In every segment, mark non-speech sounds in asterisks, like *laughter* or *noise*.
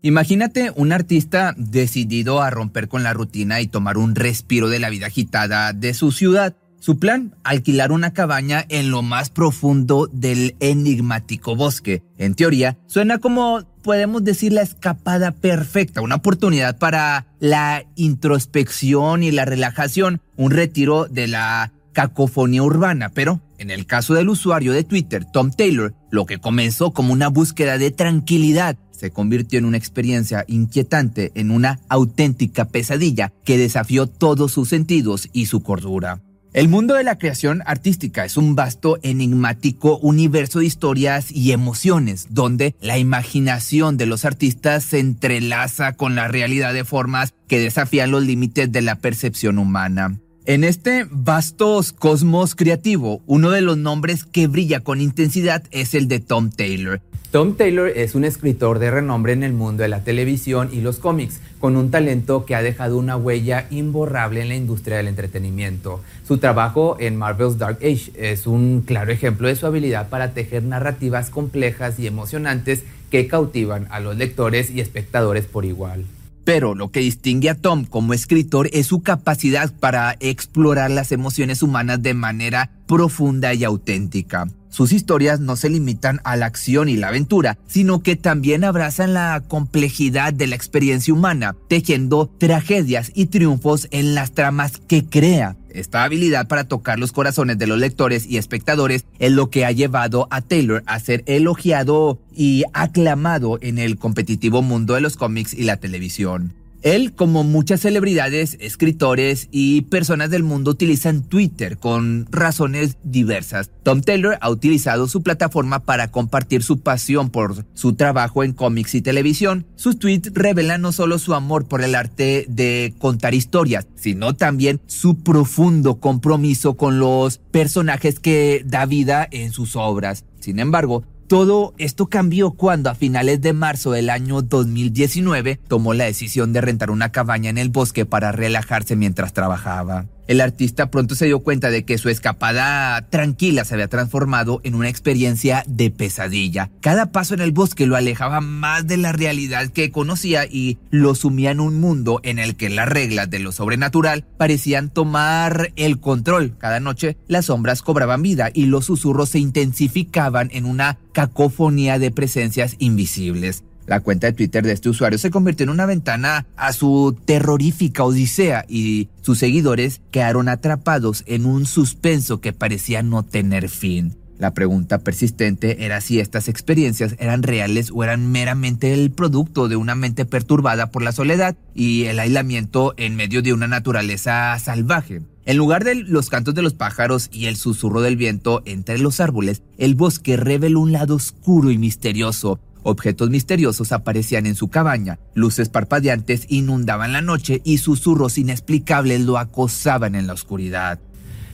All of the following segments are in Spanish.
Imagínate un artista decidido a romper con la rutina y tomar un respiro de la vida agitada de su ciudad. Su plan, alquilar una cabaña en lo más profundo del enigmático bosque. En teoría, suena como, podemos decir, la escapada perfecta, una oportunidad para la introspección y la relajación, un retiro de la cacofonía urbana, pero en el caso del usuario de Twitter, Tom Taylor, lo que comenzó como una búsqueda de tranquilidad se convirtió en una experiencia inquietante, en una auténtica pesadilla que desafió todos sus sentidos y su cordura. El mundo de la creación artística es un vasto, enigmático universo de historias y emociones, donde la imaginación de los artistas se entrelaza con la realidad de formas que desafían los límites de la percepción humana. En este vasto cosmos creativo, uno de los nombres que brilla con intensidad es el de Tom Taylor. Tom Taylor es un escritor de renombre en el mundo de la televisión y los cómics, con un talento que ha dejado una huella imborrable en la industria del entretenimiento. Su trabajo en Marvel's Dark Age es un claro ejemplo de su habilidad para tejer narrativas complejas y emocionantes que cautivan a los lectores y espectadores por igual. Pero lo que distingue a Tom como escritor es su capacidad para explorar las emociones humanas de manera profunda y auténtica. Sus historias no se limitan a la acción y la aventura, sino que también abrazan la complejidad de la experiencia humana, tejiendo tragedias y triunfos en las tramas que crea. Esta habilidad para tocar los corazones de los lectores y espectadores es lo que ha llevado a Taylor a ser elogiado y aclamado en el competitivo mundo de los cómics y la televisión. Él, como muchas celebridades, escritores y personas del mundo, utilizan Twitter con razones diversas. Tom Taylor ha utilizado su plataforma para compartir su pasión por su trabajo en cómics y televisión. Sus tweets revelan no solo su amor por el arte de contar historias, sino también su profundo compromiso con los personajes que da vida en sus obras. Sin embargo, todo esto cambió cuando a finales de marzo del año 2019 tomó la decisión de rentar una cabaña en el bosque para relajarse mientras trabajaba. El artista pronto se dio cuenta de que su escapada tranquila se había transformado en una experiencia de pesadilla. Cada paso en el bosque lo alejaba más de la realidad que conocía y lo sumía en un mundo en el que las reglas de lo sobrenatural parecían tomar el control. Cada noche las sombras cobraban vida y los susurros se intensificaban en una cacofonía de presencias invisibles. La cuenta de Twitter de este usuario se convirtió en una ventana a su terrorífica odisea y sus seguidores quedaron atrapados en un suspenso que parecía no tener fin. La pregunta persistente era si estas experiencias eran reales o eran meramente el producto de una mente perturbada por la soledad y el aislamiento en medio de una naturaleza salvaje. En lugar de los cantos de los pájaros y el susurro del viento entre los árboles, el bosque reveló un lado oscuro y misterioso, Objetos misteriosos aparecían en su cabaña, luces parpadeantes inundaban la noche y susurros inexplicables lo acosaban en la oscuridad.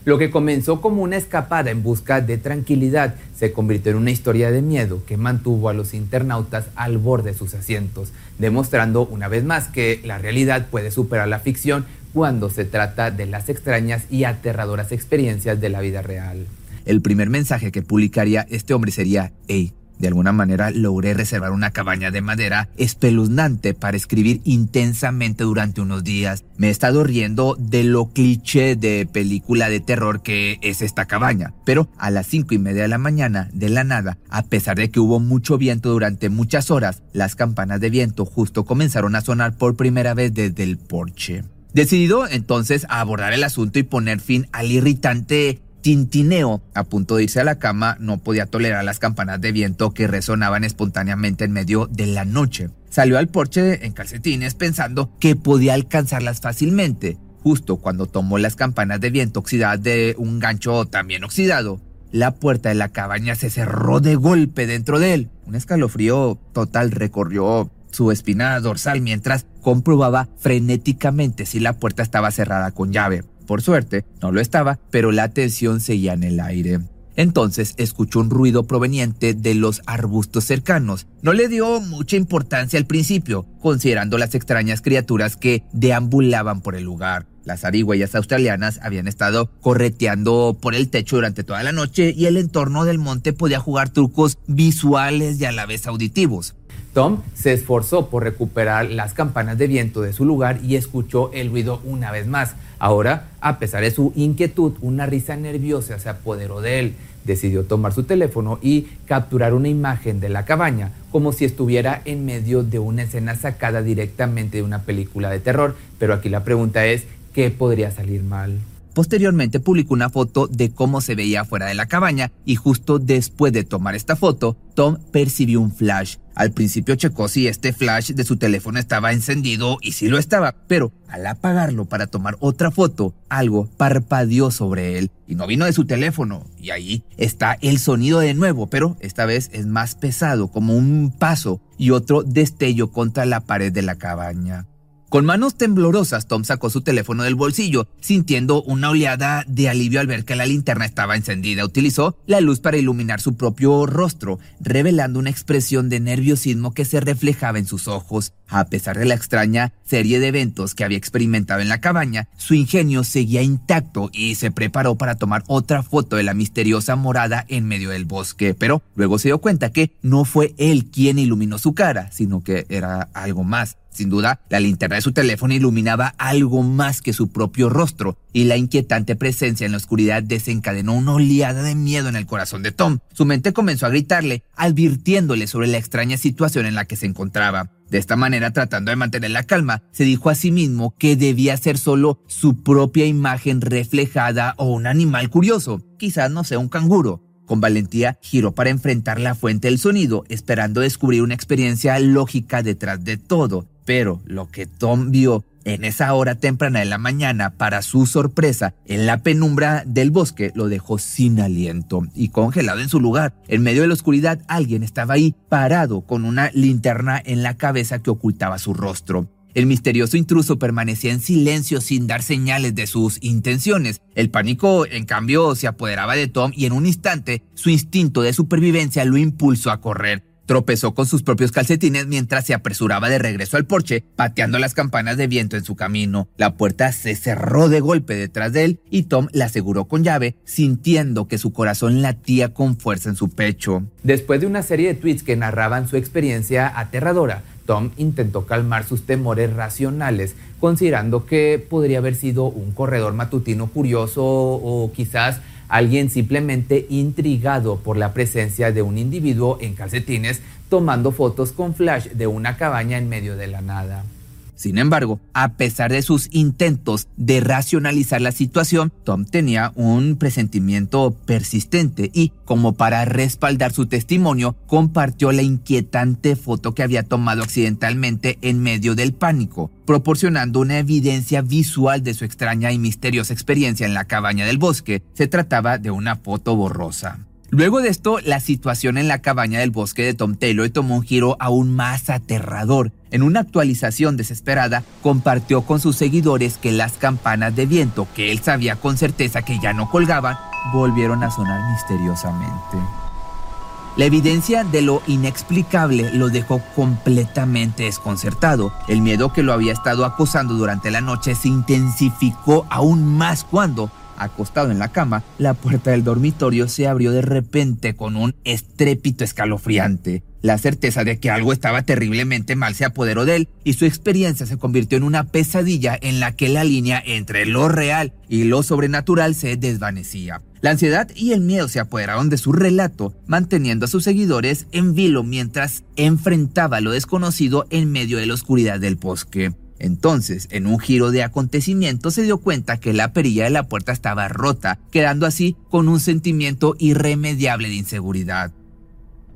Lo que comenzó como una escapada en busca de tranquilidad se convirtió en una historia de miedo que mantuvo a los internautas al borde de sus asientos, demostrando una vez más que la realidad puede superar la ficción cuando se trata de las extrañas y aterradoras experiencias de la vida real. El primer mensaje que publicaría este hombre sería, hey, de alguna manera logré reservar una cabaña de madera espeluznante para escribir intensamente durante unos días. Me he estado riendo de lo cliché de película de terror que es esta cabaña. Pero a las cinco y media de la mañana, de la nada, a pesar de que hubo mucho viento durante muchas horas, las campanas de viento justo comenzaron a sonar por primera vez desde el porche. Decidido entonces a abordar el asunto y poner fin al irritante tintineo. A punto de irse a la cama, no podía tolerar las campanas de viento que resonaban espontáneamente en medio de la noche. Salió al porche en calcetines pensando que podía alcanzarlas fácilmente. Justo cuando tomó las campanas de viento oxidadas de un gancho también oxidado, la puerta de la cabaña se cerró de golpe dentro de él. Un escalofrío total recorrió su espina dorsal mientras comprobaba frenéticamente si la puerta estaba cerrada con llave. Por suerte, no lo estaba, pero la tensión seguía en el aire. Entonces escuchó un ruido proveniente de los arbustos cercanos. No le dio mucha importancia al principio, considerando las extrañas criaturas que deambulaban por el lugar. Las arigüeyas australianas habían estado correteando por el techo durante toda la noche y el entorno del monte podía jugar trucos visuales y a la vez auditivos. Tom se esforzó por recuperar las campanas de viento de su lugar y escuchó el ruido una vez más. Ahora, a pesar de su inquietud, una risa nerviosa se apoderó de él. Decidió tomar su teléfono y capturar una imagen de la cabaña, como si estuviera en medio de una escena sacada directamente de una película de terror. Pero aquí la pregunta es, ¿qué podría salir mal? Posteriormente publicó una foto de cómo se veía fuera de la cabaña y justo después de tomar esta foto, Tom percibió un flash. Al principio checó si este flash de su teléfono estaba encendido y sí lo estaba, pero al apagarlo para tomar otra foto, algo parpadeó sobre él y no vino de su teléfono. Y ahí está el sonido de nuevo, pero esta vez es más pesado, como un paso y otro destello contra la pared de la cabaña. Con manos temblorosas, Tom sacó su teléfono del bolsillo, sintiendo una oleada de alivio al ver que la linterna estaba encendida. Utilizó la luz para iluminar su propio rostro, revelando una expresión de nerviosismo que se reflejaba en sus ojos. A pesar de la extraña serie de eventos que había experimentado en la cabaña, su ingenio seguía intacto y se preparó para tomar otra foto de la misteriosa morada en medio del bosque. Pero luego se dio cuenta que no fue él quien iluminó su cara, sino que era algo más. Sin duda, la linterna de su teléfono iluminaba algo más que su propio rostro, y la inquietante presencia en la oscuridad desencadenó una oleada de miedo en el corazón de Tom. Su mente comenzó a gritarle, advirtiéndole sobre la extraña situación en la que se encontraba. De esta manera, tratando de mantener la calma, se dijo a sí mismo que debía ser solo su propia imagen reflejada o un animal curioso, quizás no sea un canguro. Con valentía giró para enfrentar la fuente del sonido, esperando descubrir una experiencia lógica detrás de todo. Pero lo que Tom vio en esa hora temprana de la mañana, para su sorpresa, en la penumbra del bosque, lo dejó sin aliento y congelado en su lugar. En medio de la oscuridad, alguien estaba ahí, parado, con una linterna en la cabeza que ocultaba su rostro. El misterioso intruso permanecía en silencio sin dar señales de sus intenciones. El pánico, en cambio, se apoderaba de Tom y en un instante su instinto de supervivencia lo impulsó a correr. Tropezó con sus propios calcetines mientras se apresuraba de regreso al porche, pateando las campanas de viento en su camino. La puerta se cerró de golpe detrás de él y Tom la aseguró con llave, sintiendo que su corazón latía con fuerza en su pecho. Después de una serie de tweets que narraban su experiencia aterradora, Tom intentó calmar sus temores racionales, considerando que podría haber sido un corredor matutino curioso o quizás alguien simplemente intrigado por la presencia de un individuo en calcetines tomando fotos con flash de una cabaña en medio de la nada. Sin embargo, a pesar de sus intentos de racionalizar la situación, Tom tenía un presentimiento persistente y, como para respaldar su testimonio, compartió la inquietante foto que había tomado accidentalmente en medio del pánico, proporcionando una evidencia visual de su extraña y misteriosa experiencia en la cabaña del bosque. Se trataba de una foto borrosa. Luego de esto, la situación en la cabaña del bosque de Tom Taylor tomó un giro aún más aterrador. En una actualización desesperada, compartió con sus seguidores que las campanas de viento, que él sabía con certeza que ya no colgaban, volvieron a sonar misteriosamente. La evidencia de lo inexplicable lo dejó completamente desconcertado. El miedo que lo había estado acosando durante la noche se intensificó aún más cuando, acostado en la cama, la puerta del dormitorio se abrió de repente con un estrépito escalofriante. La certeza de que algo estaba terriblemente mal se apoderó de él y su experiencia se convirtió en una pesadilla en la que la línea entre lo real y lo sobrenatural se desvanecía. La ansiedad y el miedo se apoderaron de su relato, manteniendo a sus seguidores en vilo mientras enfrentaba lo desconocido en medio de la oscuridad del bosque. Entonces, en un giro de acontecimientos, se dio cuenta que la perilla de la puerta estaba rota, quedando así con un sentimiento irremediable de inseguridad.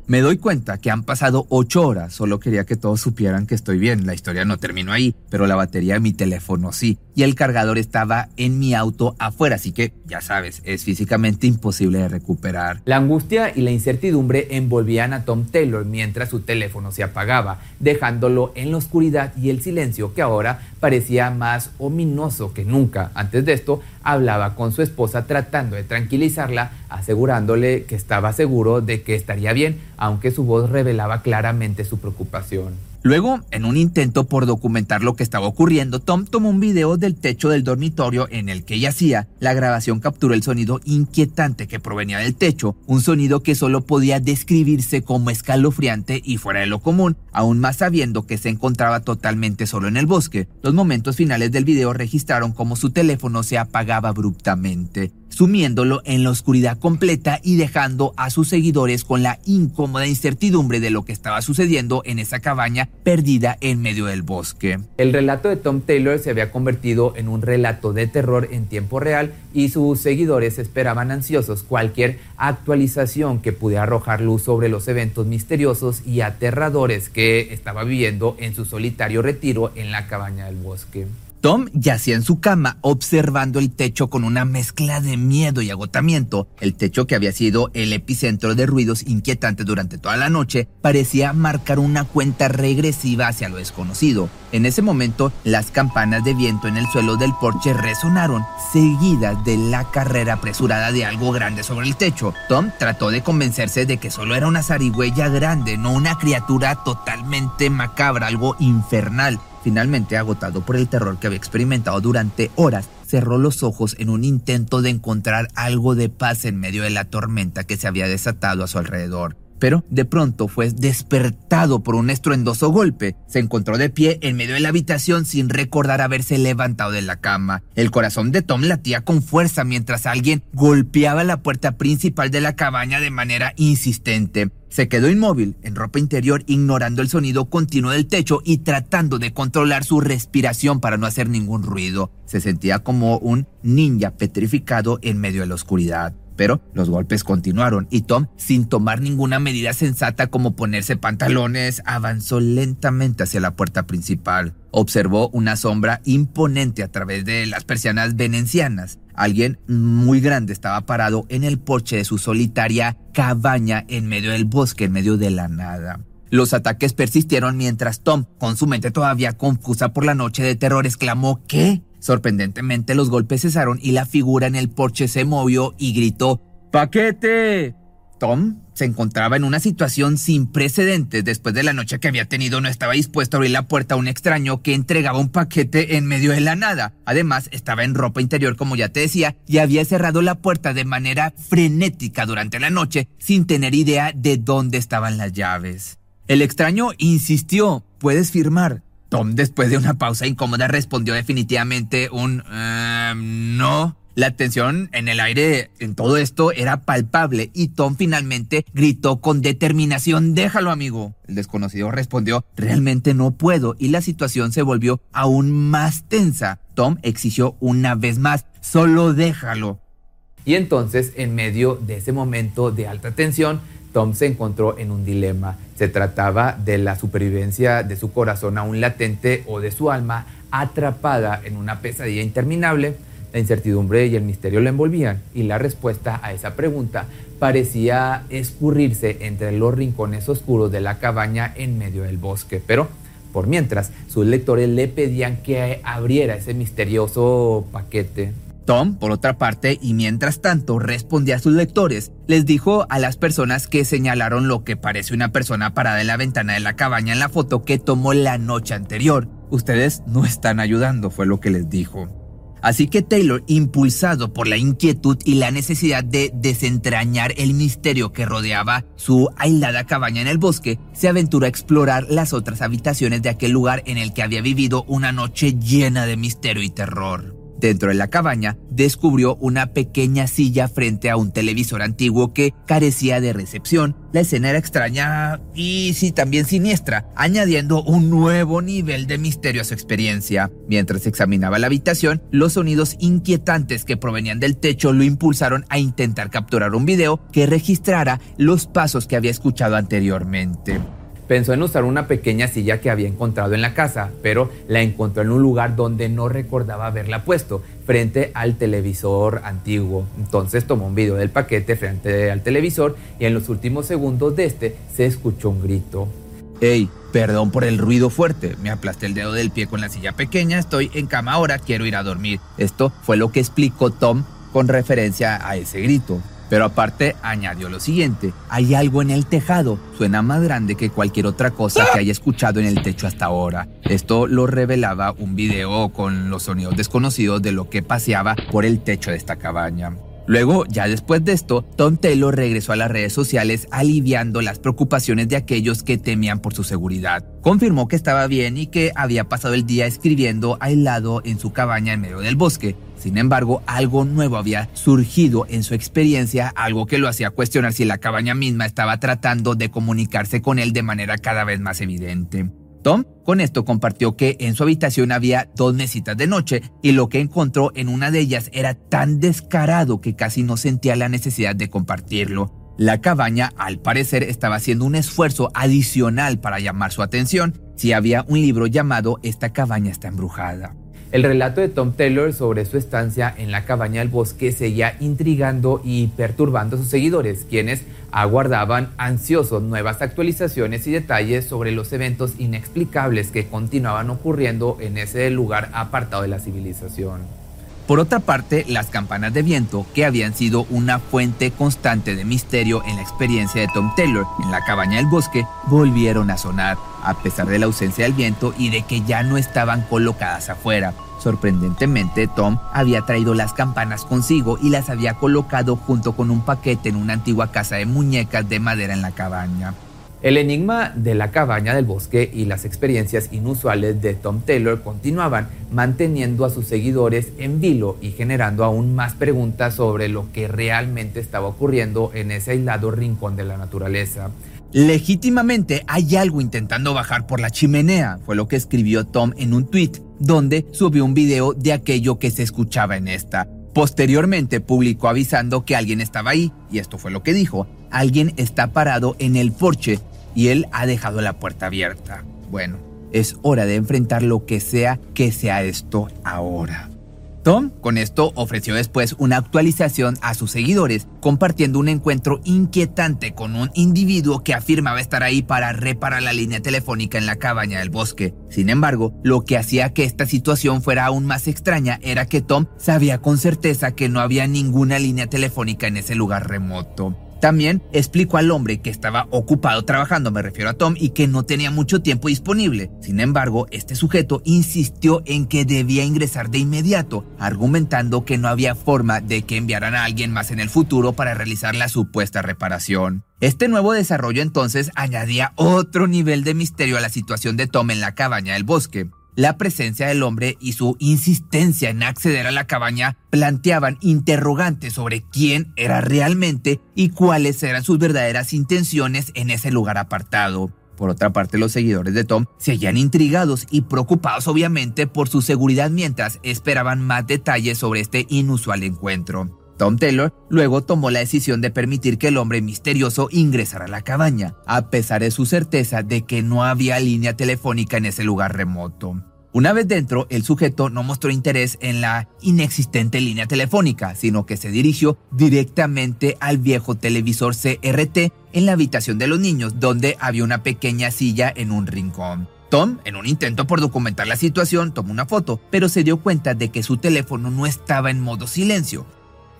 Me doy cuenta que han pasado ocho horas, solo quería que todos supieran que estoy bien, la historia no terminó ahí, pero la batería de mi teléfono sí, y el cargador estaba en mi auto afuera, así que ya sabes, es físicamente imposible de recuperar. La angustia y la incertidumbre envolvían a Tom Taylor mientras su teléfono se apagaba, dejándolo en la oscuridad y el silencio que ahora parecía más ominoso que nunca. Antes de esto, hablaba con su esposa tratando de tranquilizarla, asegurándole que estaba seguro de que estaría bien, aunque su voz revelaba claramente su preocupación. Luego, en un intento por documentar lo que estaba ocurriendo, Tom tomó un video del techo del dormitorio en el que yacía. La grabación capturó el sonido inquietante que provenía del techo, un sonido que solo podía describirse como escalofriante y fuera de lo común, aún más sabiendo que se encontraba totalmente solo en el bosque. Los momentos finales del video registraron cómo su teléfono se apagaba abruptamente sumiéndolo en la oscuridad completa y dejando a sus seguidores con la incómoda incertidumbre de lo que estaba sucediendo en esa cabaña perdida en medio del bosque. El relato de Tom Taylor se había convertido en un relato de terror en tiempo real y sus seguidores esperaban ansiosos cualquier actualización que pudiera arrojar luz sobre los eventos misteriosos y aterradores que estaba viviendo en su solitario retiro en la cabaña del bosque. Tom yacía en su cama observando el techo con una mezcla de miedo y agotamiento. El techo que había sido el epicentro de ruidos inquietantes durante toda la noche parecía marcar una cuenta regresiva hacia lo desconocido. En ese momento, las campanas de viento en el suelo del porche resonaron, seguidas de la carrera apresurada de algo grande sobre el techo. Tom trató de convencerse de que solo era una zarigüeya grande, no una criatura totalmente macabra, algo infernal. Finalmente, agotado por el terror que había experimentado durante horas, cerró los ojos en un intento de encontrar algo de paz en medio de la tormenta que se había desatado a su alrededor. Pero de pronto fue despertado por un estruendoso golpe. Se encontró de pie en medio de la habitación sin recordar haberse levantado de la cama. El corazón de Tom latía con fuerza mientras alguien golpeaba la puerta principal de la cabaña de manera insistente. Se quedó inmóvil, en ropa interior, ignorando el sonido continuo del techo y tratando de controlar su respiración para no hacer ningún ruido. Se sentía como un ninja petrificado en medio de la oscuridad. Pero los golpes continuaron y Tom, sin tomar ninguna medida sensata como ponerse pantalones, avanzó lentamente hacia la puerta principal. Observó una sombra imponente a través de las persianas venecianas. Alguien muy grande estaba parado en el porche de su solitaria cabaña en medio del bosque, en medio de la nada. Los ataques persistieron mientras Tom, con su mente todavía confusa por la noche de terror, exclamó ¿Qué? Sorprendentemente los golpes cesaron y la figura en el porche se movió y gritó ¡Paquete! Tom se encontraba en una situación sin precedentes después de la noche que había tenido. No estaba dispuesto a abrir la puerta a un extraño que entregaba un paquete en medio de la nada. Además, estaba en ropa interior, como ya te decía, y había cerrado la puerta de manera frenética durante la noche sin tener idea de dónde estaban las llaves. El extraño insistió, puedes firmar. Tom, después de una pausa incómoda, respondió definitivamente un em, no. La tensión en el aire en todo esto era palpable y Tom finalmente gritó con determinación, déjalo amigo. El desconocido respondió, realmente no puedo y la situación se volvió aún más tensa. Tom exigió una vez más, solo déjalo. Y entonces, en medio de ese momento de alta tensión, Tom se encontró en un dilema. Se trataba de la supervivencia de su corazón aún latente o de su alma atrapada en una pesadilla interminable. La incertidumbre y el misterio lo envolvían y la respuesta a esa pregunta parecía escurrirse entre los rincones oscuros de la cabaña en medio del bosque. Pero, por mientras, sus lectores le pedían que abriera ese misterioso paquete Tom, por otra parte, y mientras tanto respondía a sus lectores, les dijo a las personas que señalaron lo que parece una persona parada en la ventana de la cabaña en la foto que tomó la noche anterior. Ustedes no están ayudando, fue lo que les dijo. Así que Taylor, impulsado por la inquietud y la necesidad de desentrañar el misterio que rodeaba su aislada cabaña en el bosque, se aventuró a explorar las otras habitaciones de aquel lugar en el que había vivido una noche llena de misterio y terror. Dentro de la cabaña, descubrió una pequeña silla frente a un televisor antiguo que carecía de recepción. La escena era extraña y sí también siniestra, añadiendo un nuevo nivel de misterio a su experiencia. Mientras examinaba la habitación, los sonidos inquietantes que provenían del techo lo impulsaron a intentar capturar un video que registrara los pasos que había escuchado anteriormente. Pensó en usar una pequeña silla que había encontrado en la casa, pero la encontró en un lugar donde no recordaba haberla puesto, frente al televisor antiguo. Entonces tomó un video del paquete frente al televisor y en los últimos segundos de este se escuchó un grito. Hey, perdón por el ruido fuerte. Me aplasté el dedo del pie con la silla pequeña. Estoy en cama ahora, quiero ir a dormir. Esto fue lo que explicó Tom con referencia a ese grito. Pero aparte añadió lo siguiente, hay algo en el tejado, suena más grande que cualquier otra cosa que haya escuchado en el techo hasta ahora. Esto lo revelaba un video con los sonidos desconocidos de lo que paseaba por el techo de esta cabaña. Luego, ya después de esto, Tom Taylor regresó a las redes sociales aliviando las preocupaciones de aquellos que temían por su seguridad. Confirmó que estaba bien y que había pasado el día escribiendo aislado en su cabaña en medio del bosque. Sin embargo, algo nuevo había surgido en su experiencia, algo que lo hacía cuestionar si la cabaña misma estaba tratando de comunicarse con él de manera cada vez más evidente. Tom con esto compartió que en su habitación había dos mesitas de noche y lo que encontró en una de ellas era tan descarado que casi no sentía la necesidad de compartirlo. La cabaña, al parecer, estaba haciendo un esfuerzo adicional para llamar su atención si había un libro llamado Esta cabaña está embrujada. El relato de Tom Taylor sobre su estancia en la cabaña del bosque seguía intrigando y perturbando a sus seguidores, quienes aguardaban ansiosos nuevas actualizaciones y detalles sobre los eventos inexplicables que continuaban ocurriendo en ese lugar apartado de la civilización. Por otra parte, las campanas de viento, que habían sido una fuente constante de misterio en la experiencia de Tom Taylor en la cabaña del bosque, volvieron a sonar, a pesar de la ausencia del viento y de que ya no estaban colocadas afuera. Sorprendentemente, Tom había traído las campanas consigo y las había colocado junto con un paquete en una antigua casa de muñecas de madera en la cabaña. El enigma de la cabaña del bosque y las experiencias inusuales de Tom Taylor continuaban manteniendo a sus seguidores en vilo y generando aún más preguntas sobre lo que realmente estaba ocurriendo en ese aislado rincón de la naturaleza. Legítimamente hay algo intentando bajar por la chimenea, fue lo que escribió Tom en un tweet, donde subió un video de aquello que se escuchaba en esta. Posteriormente publicó avisando que alguien estaba ahí, y esto fue lo que dijo. Alguien está parado en el porche y él ha dejado la puerta abierta. Bueno, es hora de enfrentar lo que sea que sea esto ahora. Tom con esto ofreció después una actualización a sus seguidores, compartiendo un encuentro inquietante con un individuo que afirmaba estar ahí para reparar la línea telefónica en la cabaña del bosque. Sin embargo, lo que hacía que esta situación fuera aún más extraña era que Tom sabía con certeza que no había ninguna línea telefónica en ese lugar remoto. También explicó al hombre que estaba ocupado trabajando, me refiero a Tom, y que no tenía mucho tiempo disponible. Sin embargo, este sujeto insistió en que debía ingresar de inmediato, argumentando que no había forma de que enviaran a alguien más en el futuro para realizar la supuesta reparación. Este nuevo desarrollo entonces añadía otro nivel de misterio a la situación de Tom en la cabaña del bosque. La presencia del hombre y su insistencia en acceder a la cabaña planteaban interrogantes sobre quién era realmente y cuáles eran sus verdaderas intenciones en ese lugar apartado. Por otra parte, los seguidores de Tom seguían intrigados y preocupados obviamente por su seguridad mientras esperaban más detalles sobre este inusual encuentro. Tom Taylor luego tomó la decisión de permitir que el hombre misterioso ingresara a la cabaña, a pesar de su certeza de que no había línea telefónica en ese lugar remoto. Una vez dentro, el sujeto no mostró interés en la inexistente línea telefónica, sino que se dirigió directamente al viejo televisor CRT en la habitación de los niños, donde había una pequeña silla en un rincón. Tom, en un intento por documentar la situación, tomó una foto, pero se dio cuenta de que su teléfono no estaba en modo silencio.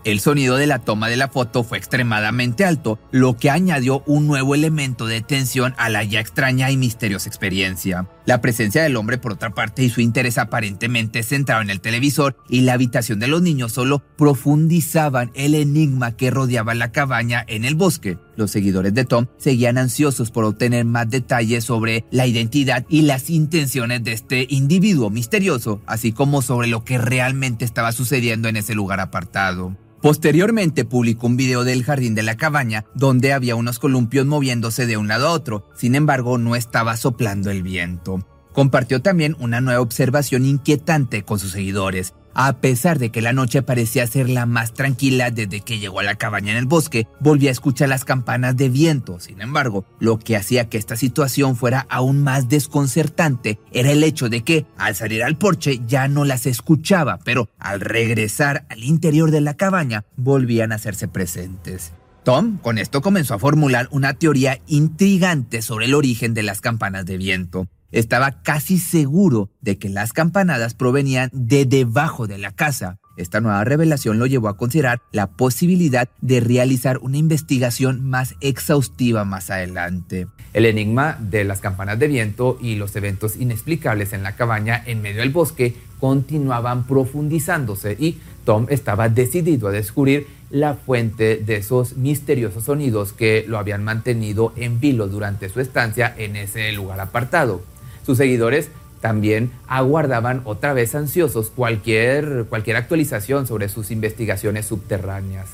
El sonido de la toma de la foto fue extremadamente alto, lo que añadió un nuevo elemento de tensión a la ya extraña y misteriosa experiencia. La presencia del hombre, por otra parte, y su interés aparentemente centrado en el televisor y la habitación de los niños solo profundizaban el enigma que rodeaba la cabaña en el bosque. Los seguidores de Tom seguían ansiosos por obtener más detalles sobre la identidad y las intenciones de este individuo misterioso, así como sobre lo que realmente estaba sucediendo en ese lugar apartado. Posteriormente publicó un video del jardín de la cabaña donde había unos columpios moviéndose de un lado a otro, sin embargo no estaba soplando el viento. Compartió también una nueva observación inquietante con sus seguidores. A pesar de que la noche parecía ser la más tranquila desde que llegó a la cabaña en el bosque, volvía a escuchar las campanas de viento. Sin embargo, lo que hacía que esta situación fuera aún más desconcertante era el hecho de que, al salir al porche, ya no las escuchaba, pero al regresar al interior de la cabaña, volvían a hacerse presentes. Tom con esto comenzó a formular una teoría intrigante sobre el origen de las campanas de viento. Estaba casi seguro de que las campanadas provenían de debajo de la casa. Esta nueva revelación lo llevó a considerar la posibilidad de realizar una investigación más exhaustiva más adelante. El enigma de las campanas de viento y los eventos inexplicables en la cabaña en medio del bosque continuaban profundizándose y Tom estaba decidido a descubrir la fuente de esos misteriosos sonidos que lo habían mantenido en vilo durante su estancia en ese lugar apartado. Sus seguidores también aguardaban otra vez ansiosos cualquier, cualquier actualización sobre sus investigaciones subterráneas.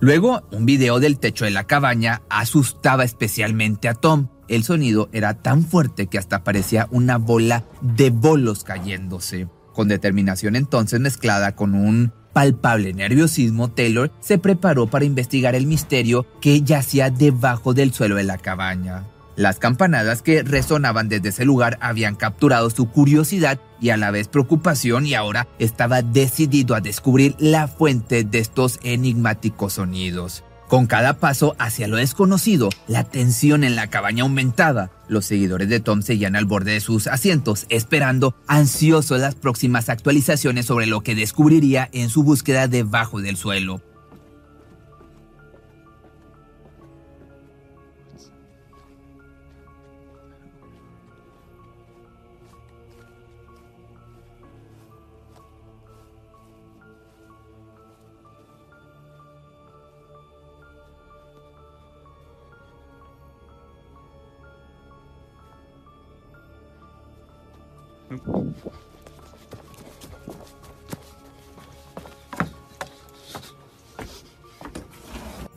Luego, un video del techo de la cabaña asustaba especialmente a Tom. El sonido era tan fuerte que hasta parecía una bola de bolos cayéndose. Con determinación entonces mezclada con un palpable nerviosismo, Taylor se preparó para investigar el misterio que yacía debajo del suelo de la cabaña. Las campanadas que resonaban desde ese lugar habían capturado su curiosidad y a la vez preocupación y ahora estaba decidido a descubrir la fuente de estos enigmáticos sonidos. Con cada paso hacia lo desconocido, la tensión en la cabaña aumentaba. Los seguidores de Tom seguían al borde de sus asientos, esperando ansiosos las próximas actualizaciones sobre lo que descubriría en su búsqueda debajo del suelo.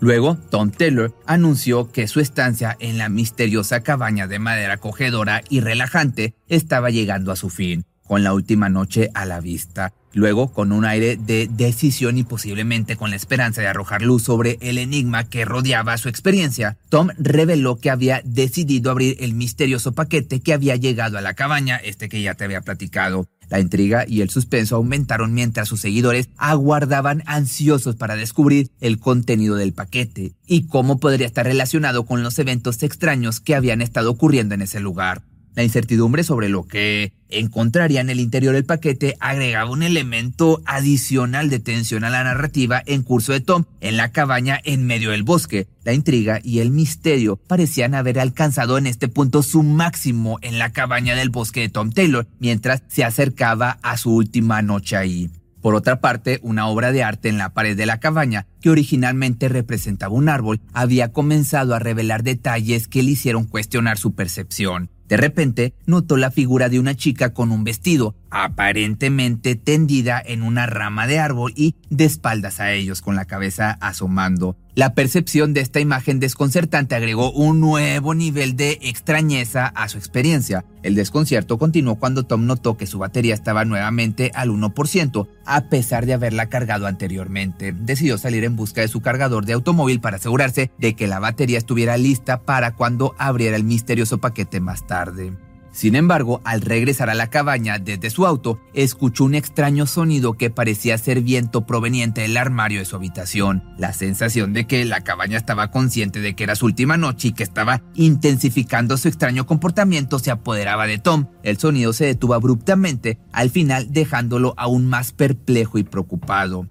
Luego, Tom Taylor anunció que su estancia en la misteriosa cabaña de madera acogedora y relajante estaba llegando a su fin, con la última noche a la vista. Luego, con un aire de decisión y posiblemente con la esperanza de arrojar luz sobre el enigma que rodeaba su experiencia, Tom reveló que había decidido abrir el misterioso paquete que había llegado a la cabaña, este que ya te había platicado. La intriga y el suspenso aumentaron mientras sus seguidores aguardaban ansiosos para descubrir el contenido del paquete y cómo podría estar relacionado con los eventos extraños que habían estado ocurriendo en ese lugar. La incertidumbre sobre lo que encontraría en el interior del paquete agregaba un elemento adicional de tensión a la narrativa en curso de Tom en la cabaña en medio del bosque. La intriga y el misterio parecían haber alcanzado en este punto su máximo en la cabaña del bosque de Tom Taylor mientras se acercaba a su última noche ahí. Por otra parte, una obra de arte en la pared de la cabaña, que originalmente representaba un árbol, había comenzado a revelar detalles que le hicieron cuestionar su percepción. De repente notó la figura de una chica con un vestido, aparentemente tendida en una rama de árbol y de espaldas a ellos, con la cabeza asomando. La percepción de esta imagen desconcertante agregó un nuevo nivel de extrañeza a su experiencia. El desconcierto continuó cuando Tom notó que su batería estaba nuevamente al 1%, a pesar de haberla cargado anteriormente. Decidió salir en busca de su cargador de automóvil para asegurarse de que la batería estuviera lista para cuando abriera el misterioso paquete más tarde. Sin embargo, al regresar a la cabaña desde su auto, escuchó un extraño sonido que parecía ser viento proveniente del armario de su habitación. La sensación de que la cabaña estaba consciente de que era su última noche y que estaba intensificando su extraño comportamiento se apoderaba de Tom. El sonido se detuvo abruptamente, al final dejándolo aún más perplejo y preocupado.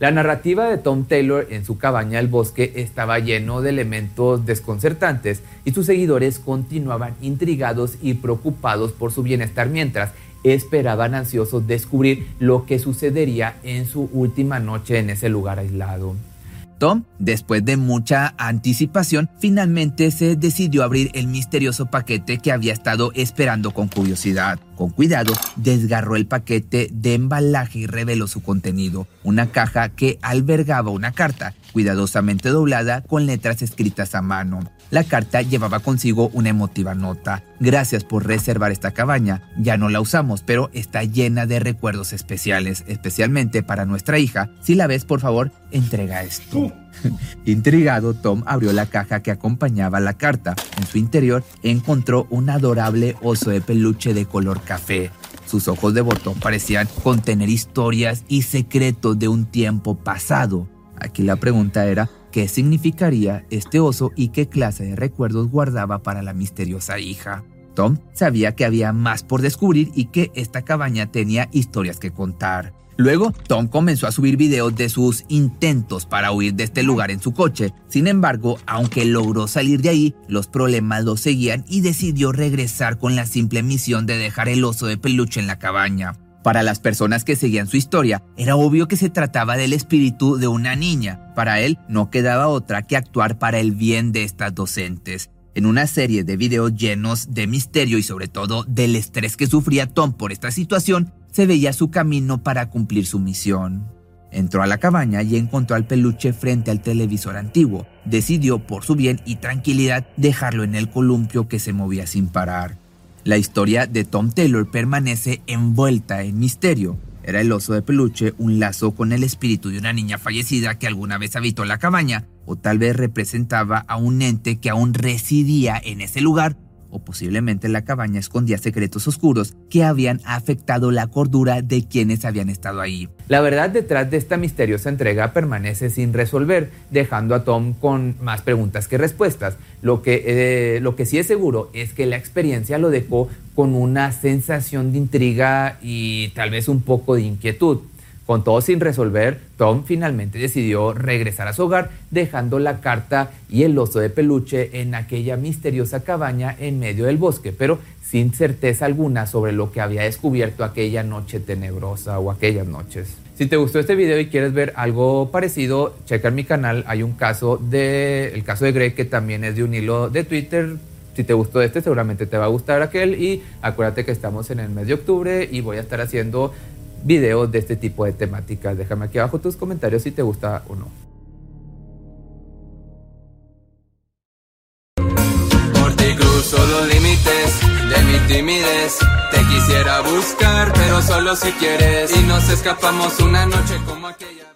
La narrativa de Tom Taylor en su cabaña del bosque estaba lleno de elementos desconcertantes y sus seguidores continuaban intrigados y preocupados por su bienestar mientras esperaban ansiosos descubrir lo que sucedería en su última noche en ese lugar aislado. Tom, después de mucha anticipación, finalmente se decidió abrir el misterioso paquete que había estado esperando con curiosidad. Con cuidado, desgarró el paquete de embalaje y reveló su contenido, una caja que albergaba una carta, cuidadosamente doblada con letras escritas a mano. La carta llevaba consigo una emotiva nota. Gracias por reservar esta cabaña. Ya no la usamos, pero está llena de recuerdos especiales, especialmente para nuestra hija. Si la ves, por favor, entrega esto. *laughs* Intrigado, Tom abrió la caja que acompañaba la carta. En su interior encontró un adorable oso de peluche de color café. Sus ojos de botón parecían contener historias y secretos de un tiempo pasado. Aquí la pregunta era, qué significaría este oso y qué clase de recuerdos guardaba para la misteriosa hija. Tom sabía que había más por descubrir y que esta cabaña tenía historias que contar. Luego, Tom comenzó a subir videos de sus intentos para huir de este lugar en su coche. Sin embargo, aunque logró salir de ahí, los problemas lo seguían y decidió regresar con la simple misión de dejar el oso de peluche en la cabaña. Para las personas que seguían su historia, era obvio que se trataba del espíritu de una niña. Para él, no quedaba otra que actuar para el bien de estas docentes. En una serie de videos llenos de misterio y sobre todo del estrés que sufría Tom por esta situación, se veía su camino para cumplir su misión. Entró a la cabaña y encontró al peluche frente al televisor antiguo. Decidió, por su bien y tranquilidad, dejarlo en el columpio que se movía sin parar. La historia de Tom Taylor permanece envuelta en misterio. Era el oso de peluche un lazo con el espíritu de una niña fallecida que alguna vez habitó la cabaña, o tal vez representaba a un ente que aún residía en ese lugar o posiblemente la cabaña escondía secretos oscuros que habían afectado la cordura de quienes habían estado ahí. La verdad detrás de esta misteriosa entrega permanece sin resolver, dejando a Tom con más preguntas que respuestas. Lo que, eh, lo que sí es seguro es que la experiencia lo dejó con una sensación de intriga y tal vez un poco de inquietud. Con todo sin resolver, Tom finalmente decidió regresar a su hogar, dejando la carta y el oso de peluche en aquella misteriosa cabaña en medio del bosque, pero sin certeza alguna sobre lo que había descubierto aquella noche tenebrosa o aquellas noches. Si te gustó este video y quieres ver algo parecido, checa en mi canal, hay un caso de, el caso de Greg que también es de un hilo de Twitter, si te gustó este, seguramente te va a gustar aquel. Y acuérdate que estamos en el mes de octubre y voy a estar haciendo videos de este tipo de temáticas. Déjame aquí abajo tus comentarios si te gusta o no. Por ti cruzo los límites de mi timidez. Te quisiera buscar, pero solo si quieres. Y nos escapamos una noche como aquella.